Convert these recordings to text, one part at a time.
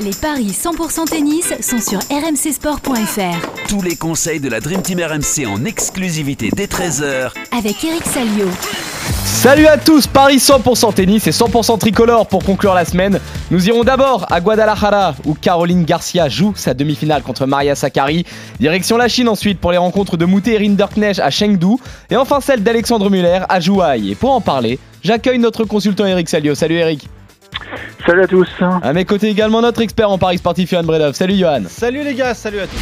Les paris 100% tennis sont sur rmcsport.fr. Tous les conseils de la Dream Team RMC en exclusivité dès 13h Avec Eric Salio. Salut à tous, Paris 100% tennis et 100% tricolore pour conclure la semaine. Nous irons d'abord à Guadalajara où Caroline Garcia joue sa demi-finale contre Maria Sakkari. Direction la Chine ensuite pour les rencontres de Moutet et Rinderknecht à Chengdu. Et enfin celle d'Alexandre Muller à Zhuhai. Et pour en parler, j'accueille notre consultant Eric Salio. Salut Eric. Salut à tous. À mes côtés également notre expert en Paris sportif Johan Bredov. Salut Johan. Salut les gars, salut à tous.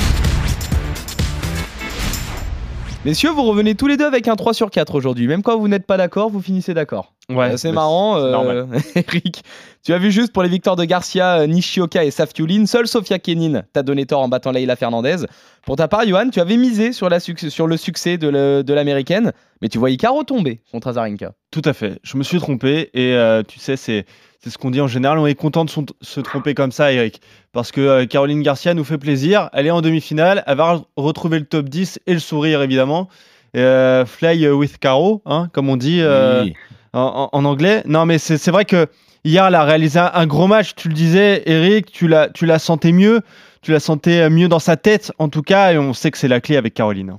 Messieurs, vous revenez tous les deux avec un 3 sur 4 aujourd'hui. Même quand vous n'êtes pas d'accord, vous finissez d'accord. Ouais, c'est marrant. euh, normal. Eric, tu as vu juste pour les victoires de Garcia, euh, Nishioka et Safiulin, seule Sofia Kenin t'a donné tort en battant Leila Fernandez. Pour ta part, Johan, tu avais misé sur, la suc- sur le succès de l'américaine, mais tu voyais Caro tomber contre Azarenka. Tout à fait. Je me suis trompé et euh, tu sais, c'est c'est ce qu'on dit en général. On est content de son- se tromper comme ça, Eric, parce que euh, Caroline Garcia nous fait plaisir. Elle est en demi-finale. Elle va re- retrouver le top 10 et le sourire évidemment. Euh, fly with Caro, hein, comme on dit euh, Oui. en, anglais. Non, mais c'est vrai que hier, elle a réalisé un, un gros match. Tu le disais, Eric, tu la, tu la sentais mieux. Tu la sentais mieux dans sa tête, en tout cas, et on sait que c'est la clé avec Caroline.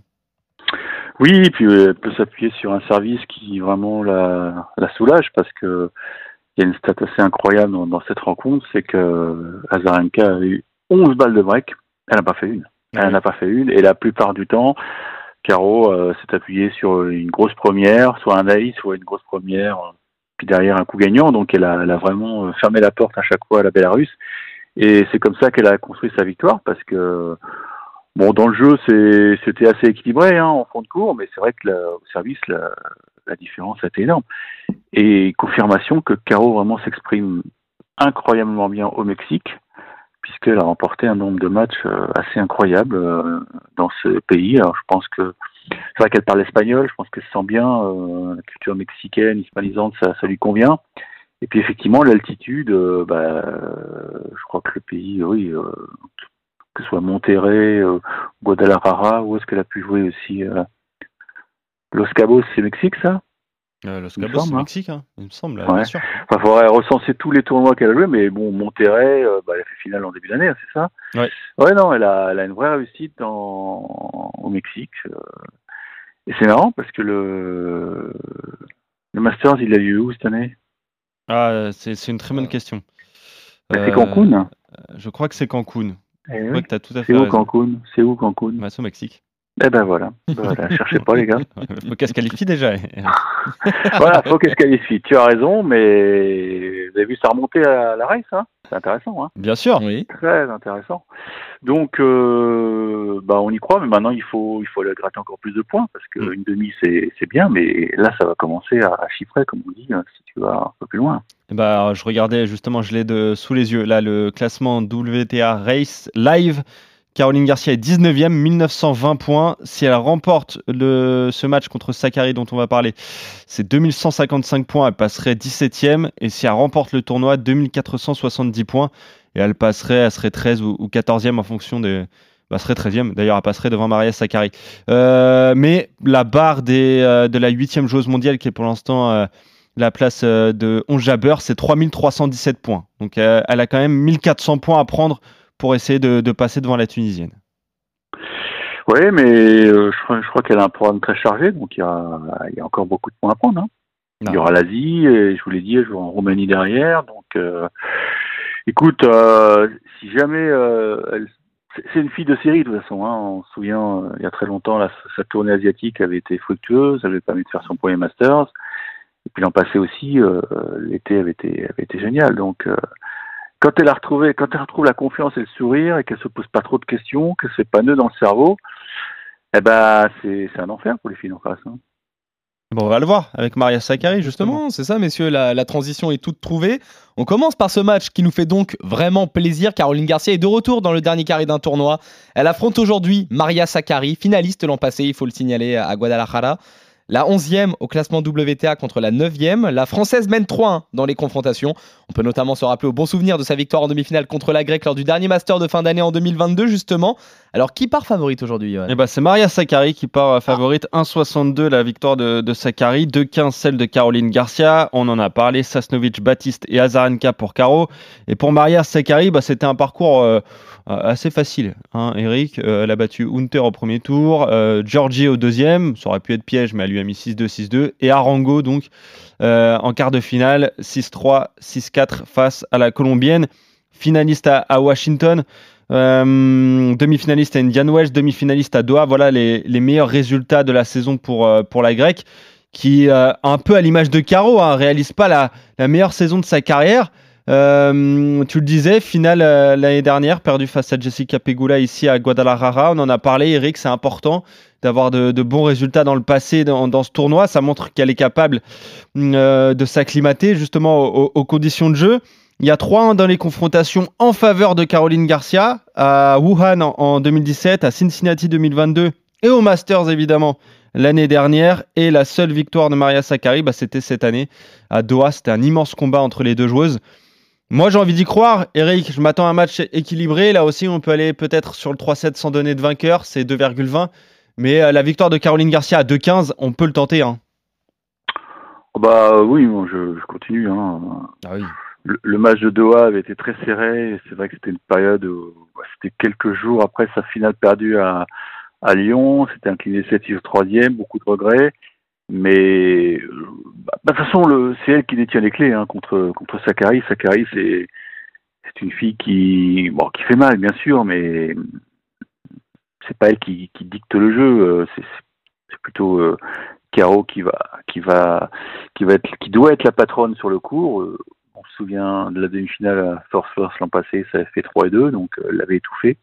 Oui, et puis elle peut s'appuyer sur un service qui vraiment la, la soulage parce que il y a une stat assez incroyable dans, dans cette rencontre, c'est que Azarenka a eu 11 balles de break, elle n'a pas fait une. Elle Ouais. n'a pas fait une, et la plupart du temps, Caro euh, s'est appuyé sur une grosse première, soit un ace, soit une grosse première, euh, puis derrière un coup gagnant, donc elle a, elle a vraiment euh, fermé la porte à chaque fois à la Bélarus, et c'est comme ça qu'elle a construit sa victoire, parce que Bon, dans le jeu, c'était assez équilibré hein, en fond de cours, mais c'est vrai que la- au service, la, la différence été énorme. Et confirmation que Caro vraiment s'exprime incroyablement bien au Mexique, puisqu'elle a remporté un nombre de matchs euh, assez incroyable euh, dans ce pays. Je pense que c'est vrai qu'elle parle espagnol, je pense qu'elle se sent bien. euh, la culture mexicaine, hispanisante, ça, ça lui convient. Et puis effectivement, l'altitude, bah, je crois que le pays, oui, que ce soit Monterrey, Guadalajara, où est-ce qu'elle a pu jouer aussi Los Cabos, c'est Mexique, ça? Euh, Los Cabos, c'est hein. Mexique, hein, il me semble, Ouais. bien sûr. Enfin, il faudrait recenser tous les tournois qu'elle a joués, mais bon, Monterrey, euh, bah, elle a fait finale en début d'année, hein, c'est ça? Ouais. Ouais, non, elle a, elle a une vraie réussite en, au Mexique. euh, et c'est marrant parce que le, le Masters, il a lieu où cette année? Ah, c'est une très bonne question. Bah, C'est Euh, Cancun Je crois que c'est Cancun. Eh oui. C'est où. Cancun? C'est où Cancun? C'est au Mexique. Eh ben voilà. voilà. Cherchez pas, les gars. Faut qu'elle se qualifie déjà. voilà, faut qu'elle se qualifie. Tu as raison, mais vous avez vu ça remonter à la race, hein C'est intéressant, hein Bien sûr. Oui. Très intéressant. Donc, euh, bah, on y croit, mais maintenant il faut, il faut aller gratter encore plus de points parce Mm. qu'une demi c'est, c'est bien, mais là ça va commencer à, à chiffrer, comme on dit, hein, si tu vas un peu plus loin. Bah, je regardais justement, je l'ai de sous les yeux. Là, le classement WTA Race Live. Caroline Garcia est 19e, 1920 points. Si elle remporte ce match contre Sakari dont on va parler, c'est 2155 points. Elle passerait 17e. Et si elle remporte le tournoi, 2470 points. Et elle passerait, elle serait 13 ou, ou 14e en fonction des. Bah, serait 13e. D'ailleurs, elle passerait devant Maria Sakkari. Euh, mais la barre euh, de la 8e joueuse mondiale, qui est pour l'instant euh, la place de 11 Jabber, c'est 3317 points. Donc, elle a quand même 1400 points à prendre pour essayer de, de passer devant la Tunisienne. Oui, mais euh, je crois, qu'elle a un programme très chargé, donc il y a, il y a encore beaucoup de points à prendre. hein. Il y aura l'Asie, et je vous l'ai dit, elle joue en Roumanie derrière. Donc, euh, écoute, euh, si jamais elle- c'est- une fille de série de toute façon. Hein, on se souvient, il y a très longtemps, là, sa tournée asiatique avait été fructueuse, elle lui a permis de faire son premier Masters. Et puis l'an passé aussi, l'été avait été, avait été génial. Donc, quand elle a retrouvé, quand elle retrouve la confiance et le sourire et qu'elle se pose pas trop de questions, que c'est pas nœud dans le cerveau, eh ben c'est un enfer pour les filles en face. hein. Bon, on va le voir avec Maria Sakkari, justement. Justement, c'est ça, messieurs, la, la transition est toute trouvée. On commence par ce match qui nous fait donc vraiment plaisir. Caroline Garcia est de retour dans le dernier carré d'un tournoi. Elle affronte aujourd'hui Maria Sakkari, finaliste l'an passé, il faut le signaler, à Guadalajara. La 11e au classement WTA contre la 9e. La Française mène 3-1 dans les confrontations. On peut notamment se rappeler au bon souvenir de sa victoire en demi-finale contre la Grecque lors du dernier Master de fin d'année en 2022 justement. Alors qui part favorite aujourd'hui Johan? Eh ben, c'est Maria Sakkari qui part euh, favorite. 1,62 la victoire de, de Sakkari, 2,15 celle de Caroline Garcia. On en a parlé, Sasnovic, Baptiste et Azarenka pour Caro. Et pour Maria Sakkari, bah, c'était un parcours euh, assez facile. Hein, Eric, euh, elle a battu Hunter au premier tour, euh, Georgie au deuxième, ça aurait pu être piège, mais elle lui a mis 6-2, 6-2, et Arango donc euh, en quart de finale, 6-3, 6-4 face à la Colombienne, finaliste à, Washington. Euh, demi-finaliste à Indian Wells, demi-finaliste à Doha. Voilà les, meilleurs résultats de la saison pour, euh, la grecque, qui, un peu à l'image de Caro, hein, réalise pas la, meilleure saison de sa carrière. Euh, tu le disais, finale l'année dernière, perdu face à Jessica Pegula ici à Guadalajara. On en a parlé, Eric, c'est important d'avoir de, bons résultats dans le passé dans, ce tournoi. Ça montre qu'elle est capable de s'acclimater justement aux, aux conditions de jeu. Il y a 3-1 dans les confrontations en faveur de Caroline Garcia, à Wuhan en, en 2017, à Cincinnati 2022 et au Masters évidemment l'année dernière. Et la seule victoire de Maria Sakkari, bah, c'était cette année à Doha. C'était un immense combat entre les deux joueuses. Moi j'ai envie d'y croire, Eric, je m'attends à un match équilibré. Là aussi on peut aller peut-être sur le 3-7 sans donner de vainqueur, c'est 2,20. Mais euh, la victoire de Caroline Garcia à 2,15, on peut le tenter. Hein. Bah oui, je, je continue. Hein. Ah oui le, match de Doha avait été très serré. C'est vrai que c'était une période où c'était quelques jours après sa finale perdue à, à Lyon. C'était incliné 7 au troisième, beaucoup de regrets. Mais bah, de toute façon, c'est elle qui détient les clés hein, contre contre Sakari. Sakari, c'est une fille qui bon qui fait mal bien sûr, mais c'est pas elle qui, qui dicte le jeu. C'est plutôt euh, Caro qui va qui va qui va être qui doit être la patronne sur le cours on se souvient de la demi-finale à Force Force l'an passé, ça a fait 3 et 2, donc elle l'avait étouffé.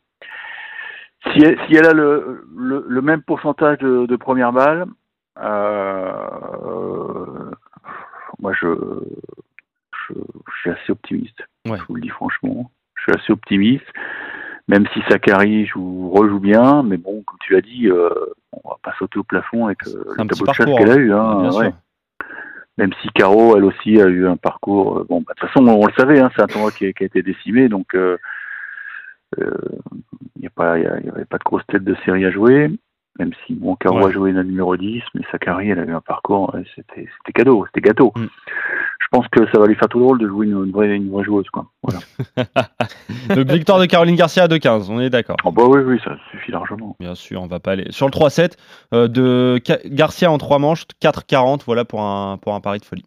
Si elle, si elle a le, le, le, même pourcentage de, de première balle, euh, moi je, je, je, suis assez optimiste. Ouais. Je vous le dis franchement. Je suis assez optimiste, même si Sakari joue, rejoue bien, mais bon, comme tu l'as dit, euh, on va pas sauter au plafond avec euh, le tableau de chasse qu'elle a eu. Hein, ouais même si Caro, elle aussi, a eu un parcours. Euh, bon, bah, de toute façon, on, le savait, hein, c'est un tournoi qui a, qui a, été décimé, donc il euh, n'y euh, avait pas de grosse tête de série à jouer. Même si bon, Caro ouais. a joué la numéro 10, mais Sakari, elle a eu un parcours, c'était cadeau, c'était gâteau. Mm. Je pense que ça va lui faire tout drôle de jouer une, une, vraie, une vraie joueuse. Quoi. Voilà. Donc victoire de Caroline Garcia à 2-15, on est d'accord. Oh bah oui, oui, ça suffit largement. Bien sûr, on va pas aller. Sur le 3-7, euh, de Garcia en 3 manches, 4-40, voilà pour un, pour un pari de folie.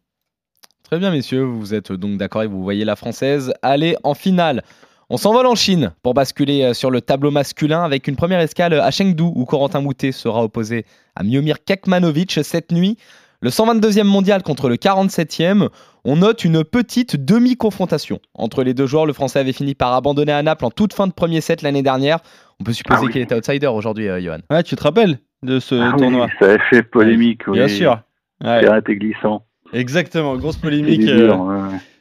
Très bien, messieurs, vous êtes donc d'accord et vous voyez la française aller en finale. On s'envole en Chine pour basculer sur le tableau masculin avec une première escale à Chengdu où Corentin Moutet sera opposé à Miomir Kekmanovic cette nuit. Le 122e mondial contre le 47e, on note une petite demi-confrontation entre les deux joueurs. Le Français avait fini par abandonner à Naples en toute fin de premier set l'année dernière. On peut supposer ah oui. qu'il était outsider aujourd'hui, euh, Johan. Ouais, tu te rappelles de ce ah tournoi? oui, Ça a fait polémique. Oui. Bien sûr. Ouais. Glissant. Exactement, grosse polémique.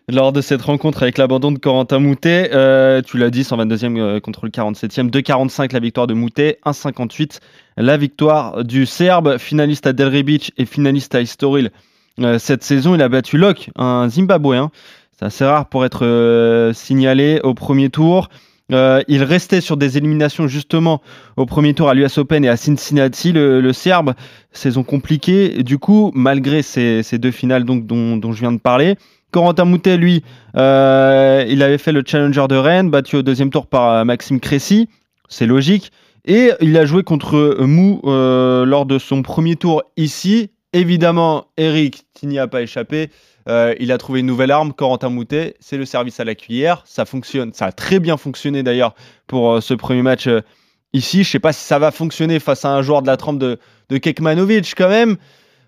Lors de cette rencontre avec l'abandon de Corentin Moutet. Euh, tu l'as dit, 122e euh, contre le 47e, 2,45 la victoire de Moutet, 1,58 la victoire du Serbe, finaliste à Delray Beach et finaliste à Estoril. Euh, cette saison, il a battu Locke, un Zimbabwéen. C'est assez rare pour être euh, signalé au premier tour. Il restait sur des éliminations justement au premier tour à l'US Open et à Cincinnati, le, Serbe. Saison compliquée. Du coup, malgré ces, deux finales dont je viens de parler, Corentin Moutet, lui, euh, il avait fait le Challenger de Rennes, battu au deuxième tour par Maxime Cressy. C'est logique. Et il a joué contre Mou euh, lors de son premier tour ici. Évidemment, Eric, tu n'y as pas échappé. Euh, il a trouvé une nouvelle arme, Corentin Moutet. C'est le service à la cuillère. Ça fonctionne. Ça a très bien fonctionné d'ailleurs pour euh, ce premier match euh, ici. Je ne sais pas si ça va fonctionner face à un joueur de la trempe de, de Kekmanovic quand même.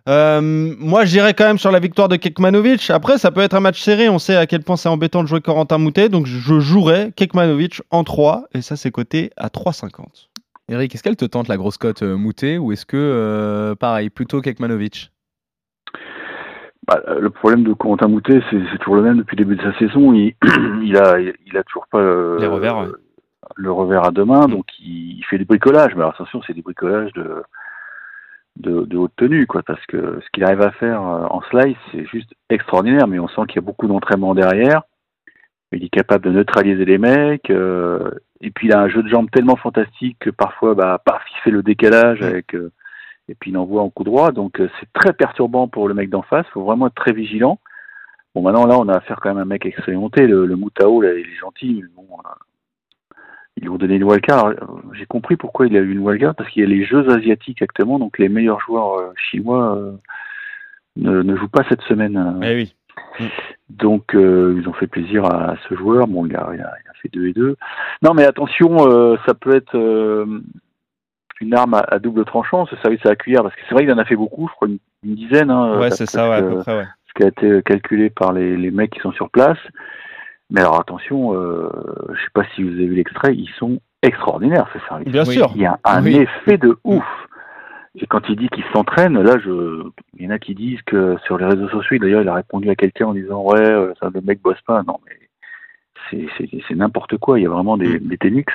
Euh, moi, j'irais quand même sur la victoire de Kekmanovic. Après, ça peut être un match serré. On sait à quel point c'est embêtant de jouer Corentin Moutet. Donc, je jouerais Kekmanovic en 3. Et ça, c'est coté à 3,50. Eric, est-ce qu'elle te tente la grosse cote euh, Moutet ou est-ce que, euh, pareil, plutôt Kekmanovic? Bah, le problème de Corentin Moutet, c'est toujours le même depuis le début de sa saison. Il, il a, il a toujours pas les revers, ouais. le revers à deux mains, mmh. donc il, il, fait des bricolages. Mais alors, attention, c'est des bricolages de de, de haute tenue, quoi, parce que ce qu'il arrive à faire euh, en slice, c'est juste extraordinaire, mais on sent qu'il y a beaucoup d'entraînement derrière. Il est capable de neutraliser les mecs, euh, et puis il a un jeu de jambes tellement fantastique que parfois, bah, paf, il fait le décalage avec, euh, et puis il envoie en coup droit, donc euh, c'est très perturbant pour le mec d'en face, faut vraiment être très vigilant. Bon, maintenant là, on a affaire quand même à un mec expérimenté, le, le Moutao, là, il est gentil, mais bon, euh, ils lui ont donné une wildcard. Euh, J'ai compris pourquoi il a eu une wildcard, parce qu'il y a les Jeux asiatiques actuellement, donc les meilleurs joueurs euh, chinois euh, ne, ne jouent pas cette semaine. Eh oui. Donc euh, ils ont fait plaisir à, ce joueur. Bon, il a, il a, il a fait 2 et 2. Non, mais attention, euh, ça peut être euh, une arme à, à double tranchant, ce service à la cuillère, parce que c'est vrai qu'il en a fait beaucoup, je crois une, une dizaine. Hein, Ouais, c'est ça, ouais, à ce peu que- près, ouais. ce qui a été calculé par les, les mecs qui sont sur place. Mais alors attention, euh, je sais pas si vous avez vu l'extrait, ils sont extraordinaires ces services. Bien Oui. sûr. Il y a un Oui. effet de ouf. Et quand il dit qu'il s'entraîne, là, je, il y en a qui disent que sur les réseaux sociaux, d'ailleurs, il a répondu à quelqu'un en disant ouais, euh, ça, le mec bosse pas. Non, mais c'est, n'importe quoi. Il y a vraiment des, des techniques.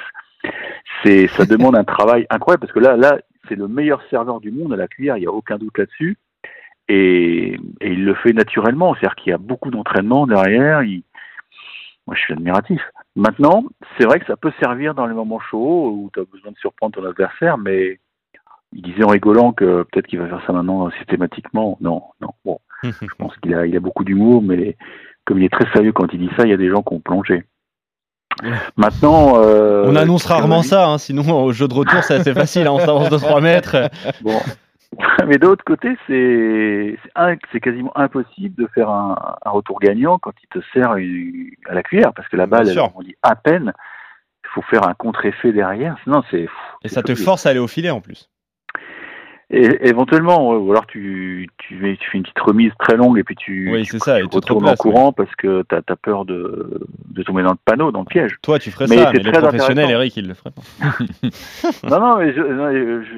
C'est, ça demande un travail incroyable parce que là, là, c'est le meilleur serveur du monde à la cuillère. Il n'y a aucun doute là-dessus. Et, et il le fait naturellement. C'est-à-dire qu'il y a beaucoup d'entraînement derrière. Il... Moi, je suis admiratif. Maintenant, c'est vrai que ça peut servir dans les moments chauds où tu as besoin de surprendre ton adversaire, mais il disait en rigolant que peut-être qu'il va faire ça maintenant systématiquement. Non, non. Bon, je pense qu'il a, il a beaucoup d'humour, mais comme il est très sérieux quand il dit ça, il y a des gens qui ont plongé. Maintenant, euh, On annonce rarement ça, hein, sinon au jeu de retour c'est assez facile, hein, on s'avance de 3 mètres. Bon, mais de l'autre côté, c'est c'est quasiment impossible de faire un, un retour gagnant quand il te sert une- à la cuillère, parce que la balle, elle, on dit à peine. Il faut faire un contre-effet derrière, sinon c'est. Et ça te force à aller au filet en plus. Et éventuellement, ou alors tu, tu, fais- tu fais une petite remise très longue et puis tu, Oui, tu, ça, tu retournes en courant parce que tu as, peur de, de tomber dans le panneau, dans le piège. Toi tu ferais Mais ça, mais les très professionnels. Eric, ils le feraient pas. non, non, mais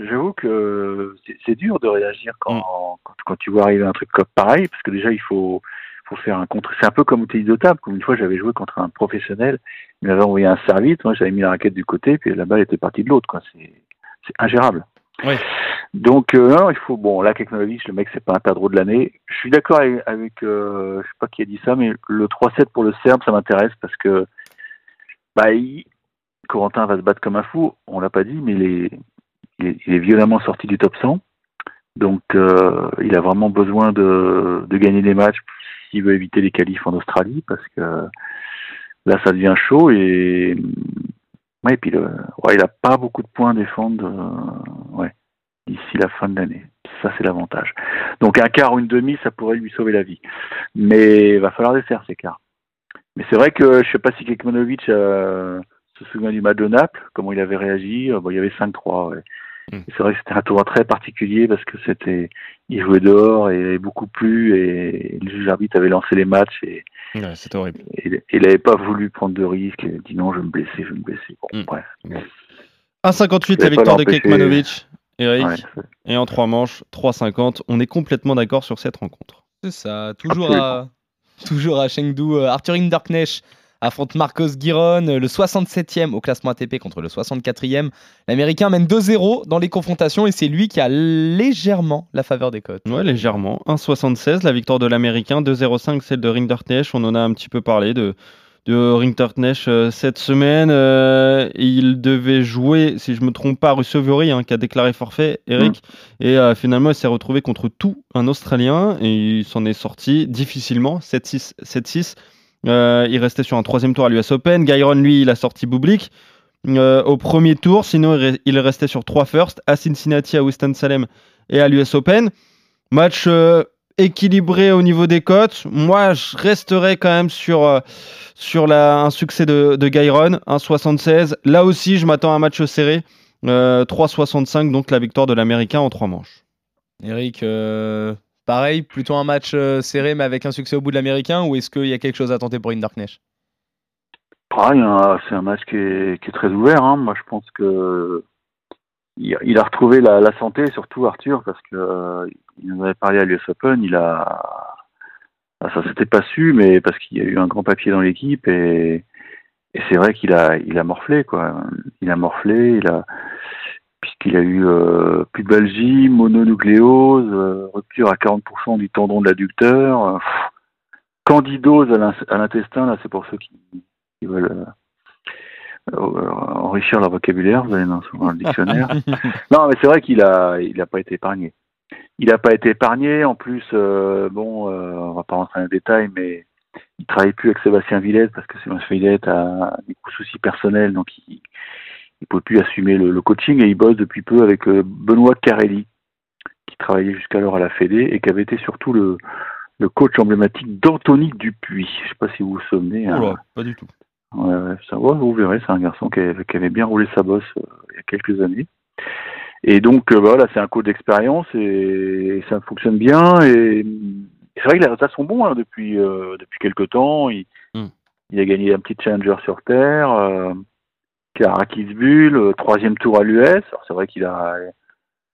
j'avoue que c'est- dur de réagir quand, Mm. quand, quand tu vois arriver un truc comme pareil, parce que déjà il faut, faut faire un contre. C'est un peu comme au tennis de table. Comme une fois, j'avais joué contre un professionnel, il m'avait envoyé un service, moi j'avais mis la raquette du côté, puis la balle était partie de l'autre. c'est ingérable. Oui. Donc, euh, il faut. Bon, là, Kekmanovic, le mec, c'est pas un perdreau de l'année. Je suis d'accord avec, avec euh, je sais pas qui a dit ça, mais le 3-7 pour le Serbe, ça m'intéresse parce que, bah, il- Corentin va se battre comme un fou. On l'a pas dit, mais il est, il est, il est violemment sorti du top 100. Donc, euh, il a vraiment besoin de, de gagner des matchs s'il veut éviter les qualifs en Australie parce que là, ça devient chaud et, ouais, et puis le, ouais, il a pas beaucoup de points à défendre, euh, ouais, d'ici la fin de l'année. Ça, c'est l'avantage. Donc, un quart ou une demi, ça pourrait lui sauver la vie. Mais il va falloir les faire, ces quarts. Mais c'est vrai que je sais pas si Kekmanovic euh, se souvient du match de Naples, comment il avait réagi. Euh, Bon, il y avait 5-3, ouais. Mm. Et C'est vrai que c'était un tournoi très particulier parce que c'était, il jouait dehors et beaucoup plu et le juge arbitre avait lancé les matchs et, Ouais, horrible. et il n'avait pas voulu prendre de risques. Il a dit non, je vais me blesser, je vais me blesser. Bon, Mm. bref. 1,58 Je la victoire de. Kekmanovic, Eric, Ouais, et en 3 manches, 3,50. On est complètement d'accord sur cette rencontre. C'est ça, toujours à, toujours à Chengdu. euh, Arthur Hinderknecht affronte Marcos Giron, euh, le 67e au classement ATP contre le 64e. L'Américain mène 2-0 dans les confrontations et c'est lui qui a légèrement la faveur des cotes. Ouais, légèrement. 1,76 la victoire de l'Américain, 2,05 celle de Rinderknecht. On en a un petit peu parlé de, de Rinderknecht euh, cette semaine. Euh, il devait jouer, si je me trompe pas, Russovori, hein, qui a déclaré forfait, Eric. Et euh, finalement, il s'est retrouvé contre tout un Australien et il s'en est sorti difficilement, 7-6. 7-6. Euh, il restait sur un troisième tour à l'US Open. Gairon, lui, il a sorti Bublik euh, au premier tour. Sinon, il re- il restait sur trois firsts à Cincinnati, à Winston-Salem et à l'US Open. Match euh, équilibré au niveau des cotes. Moi, je resterai quand même sur, euh, sur la, un succès de, de Gairon, 1,76. Là aussi, je m'attends à un match serré. Euh, 3,65, donc la victoire de l'Américain en trois manches. Eric, euh, pareil, plutôt un match euh, serré mais avec un succès au bout de l'Américain ou est-ce qu'il y a quelque chose à tenter pour Hinderknecht Ah, il y en a- c'est un match qui est, qui est très ouvert. hein. Moi, je pense que il a, retrouvé la, la santé, surtout Arthur, parce que euh, il en avait parlé à l'US Open. Il a, ah, ça s'était pas su, mais parce qu'il y a eu un grand papier dans l'équipe et, c'est vrai qu'il a, il a morflé quoi. Il a morflé, il a, puisque qu'il a eu euh, pubalgie, mononucléose, euh, rupture à 40% du tendon de l'adducteur, euh, candidose à l'in- à l'intestin, là c'est pour ceux qui, veulent euh, enrichir leur vocabulaire, vous allez dans, le dictionnaire. non mais c'est vrai qu'il a il a pas été épargné. Il n'a pas été épargné, en plus, euh, bon, euh, on va pas rentrer dans les détails, mais il travaille plus avec Sébastien Villette parce que Sébastien Villette a des soucis personnels, donc il il peut plus assumer le, le coaching et il bosse depuis peu avec euh, Benoît Carelli, qui travaillait jusqu'alors à la Fédé et qui avait été surtout le, le coach emblématique d'Anthony Dupuis. Je sais pas si vous vous souvenez. hein. Pas du tout. Ouais, ouais, ça, ouais, vous verrez, c'est un garçon qui avait, qui avait bien roulé sa bosse euh, il y a quelques années. Et donc euh, voilà, c'est un coach d'expérience et, et ça fonctionne bien. Et c'est vrai que les résultats sont bons hein, depuis euh, depuis quelques temps. Il, Hmm. il a gagné un petit challenger sur terre, euh, troisième tour à l'US. Alors c'est vrai qu'il a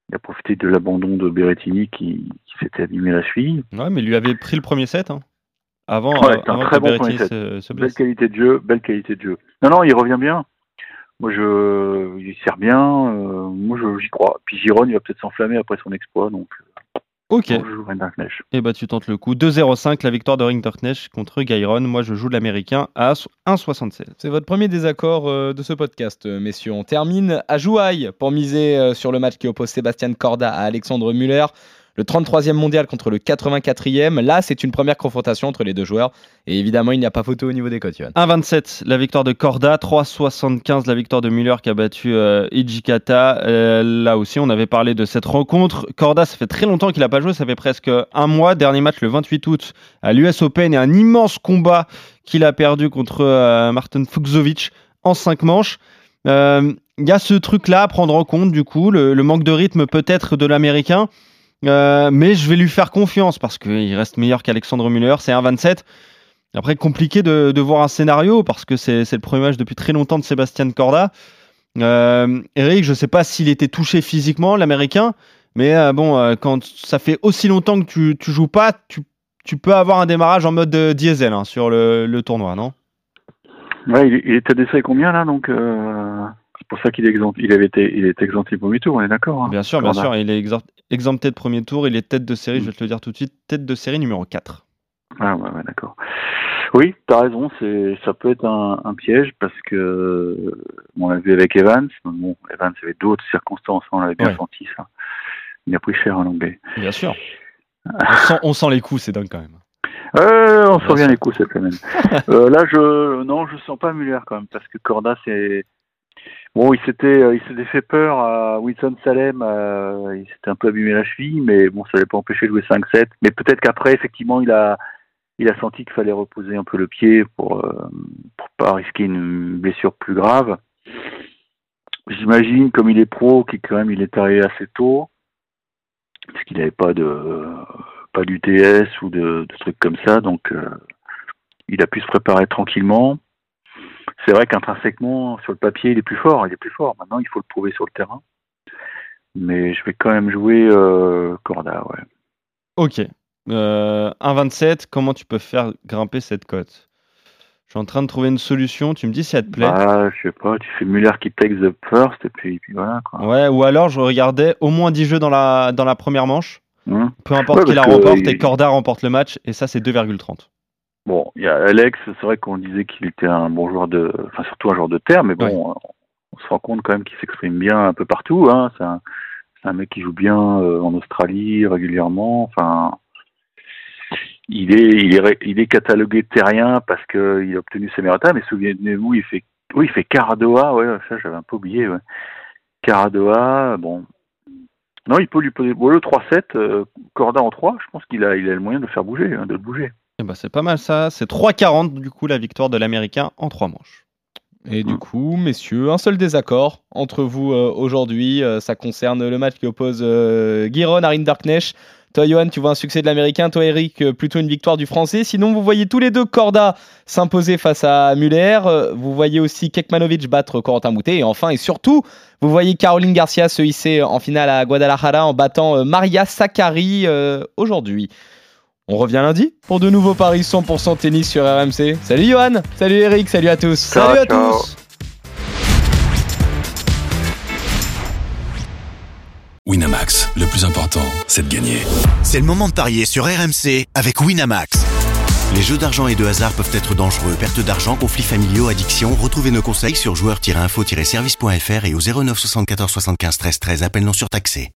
il a profité de l'abandon de Berrettini qui, qui s'était abîmé la cheville. Ouais, mais il lui avait pris le premier set. hein. Avant, Ouais, euh, c'était un avant très que bon premier set. se, se Belle blesse. qualité de jeu, belle qualité de jeu. Non, non, il revient bien. Moi, je, il sert bien. euh, moi, je- j'y crois. Puis Giron, il va peut-être s'enflammer après son exploit, donc Ok, moi, je joue Rinderknecht. et bah tu tentes le coup. 2-0-5, la victoire de Rinderknecht contre Gairon. Moi, je joue l'américain à 1,76. C'est votre premier désaccord euh, de ce podcast, euh, messieurs. On termine à Jouaille pour miser euh, sur le match qui oppose Sébastien Corda à Alexandre Muller. Le 33e mondial contre le 84e. Là, c'est une première confrontation entre les deux joueurs. Et évidemment, il n'y a pas photo au niveau des cotes. Johan. 1,27 la victoire de Corda, 3,75 la victoire de Muller qui a battu euh, Ijikata. Euh, là aussi, on avait parlé de cette rencontre. Corda, ça fait très longtemps qu'il n'a pas joué, ça fait presque un mois. Dernier match le 28 août à l'US Open et un immense combat qu'il a perdu contre euh, Martin Fuxovic en 5 manches. Euh, Il y a ce truc-là à prendre en compte, du coup, le manque de rythme peut-être de l'américain. Euh, mais je vais lui faire confiance parce qu'il reste meilleur qu'Alexandre Muller. C'est 1,27. Après, compliqué de, voir un scénario parce que c'est le premier match depuis très longtemps de Sébastien Corda. Euh, Eric, je ne sais pas s'il était touché physiquement, l'américain, mais euh, bon, quand ça fait aussi longtemps que tu, tu joues pas, tu, peux avoir un démarrage en mode diesel hein, sur le, tournoi, non? Ouais, il, était décédé combien là Donc, pour ça qu'il est exempté. Il avait été, il est exempté au premier tour. On est d'accord. hein Bien sûr, bien sûr, il est exempté de premier tour, il est tête de série, je vais te le dire tout de suite, tête de série numéro 4. Ah ouais, ouais d'accord. Oui, t'as raison. C'est, ça peut être un, un piège parce que on l'a vu avec Evans. Bon, Evans avait d'autres circonstances. hein, on l'avait bien Ouais. senti ça. Il a pris cher en anglais. Bien sûr. On sent, on sent les coups, c'est dingue quand même. Euh, on sent bien les coups cette semaine. euh, là, je non, je sens pas Muller quand même parce que Corda, c'est bon, il s'était, euh, il s'était fait peur à Wilson Salem. euh, il s'était un peu abîmé la cheville, mais bon, ça l'avait pas empêché de jouer 5-7. Mais peut-être qu'après, effectivement, il a, il a senti qu'il fallait reposer un peu le pied pour, euh, pour pas risquer une blessure plus grave. J'imagine, comme il est pro, qu'il quand même il est arrivé assez tôt, parce qu'il n'avait pas de pas d'UTS ou de, de trucs comme ça, donc euh, il a pu se préparer tranquillement. C'est vrai qu'intrinsèquement, sur le papier, il est plus fort, il est plus fort. Maintenant, il faut le prouver sur le terrain. Mais je vais quand même jouer euh, Corda, ouais. Ok. Euh, 1,27, comment tu peux faire grimper cette cote? Je suis en train de trouver une solution, tu me dis si elle te plaît. Bah, je sais pas, tu fais Muller qui takes the first, et puis, puis voilà, quoi. Ouais, ou alors je regardais au moins 10 jeux dans la, dans la première manche. Hein Peu importe Ouais, qui la remporte il- et Corda remporte le match, et ça c'est 2,30. Bon, il y a Alex, c'est vrai qu'on disait qu'il était un bon joueur de, enfin surtout un joueur de terre, mais bon, on se rend compte quand même qu'il s'exprime bien un peu partout. Hein. C'est un, mec qui joue bien euh, en Australie régulièrement. Enfin, il est, il est, il est catalogué terrien parce que il a obtenu ses méritas. Mais souvenez-vous, il fait, oui, il fait Caradoa. Ouais, ça j'avais un peu oublié. Ouais. Caradoa, bon. Non, il peut lui poser bon, le 3-7, euh, Corda en 3, je pense qu'il a, il a le moyen de le faire bouger, hein, de le bouger. Et bah c'est pas mal ça, c'est 3,40 du coup la victoire de l'américain en 3 manches. Et du coup, messieurs, un seul désaccord entre vous euh, aujourd'hui. euh, ça concerne le match qui oppose euh, Giron à Rinderknecht. Toi, Johan, tu vois un succès de l'américain. Toi, Eric, euh, plutôt une victoire du français. Sinon, vous voyez tous les deux Corda s'imposer face à Muller. Euh, Vous voyez aussi Kekmanovic battre Corentin Moutet. Et enfin, et surtout, vous voyez Caroline Garcia se hisser en finale à Guadalajara en battant euh, Maria Sakkari euh, aujourd'hui. On revient lundi pour de nouveaux paris 100% tennis sur RMC. Salut Johan, salut Eric, salut à tous. Ciao, salut à ciao. tous. Winamax, le plus important, c'est de gagner. C'est le moment de parier sur RMC avec Winamax. Les jeux d'argent et de hasard peuvent être dangereux. Perte d'argent, conflits familiaux, addiction. Retrouvez nos conseils sur joueurs-info-service.fr et au 09 74 75 13 13. Appel non surtaxé.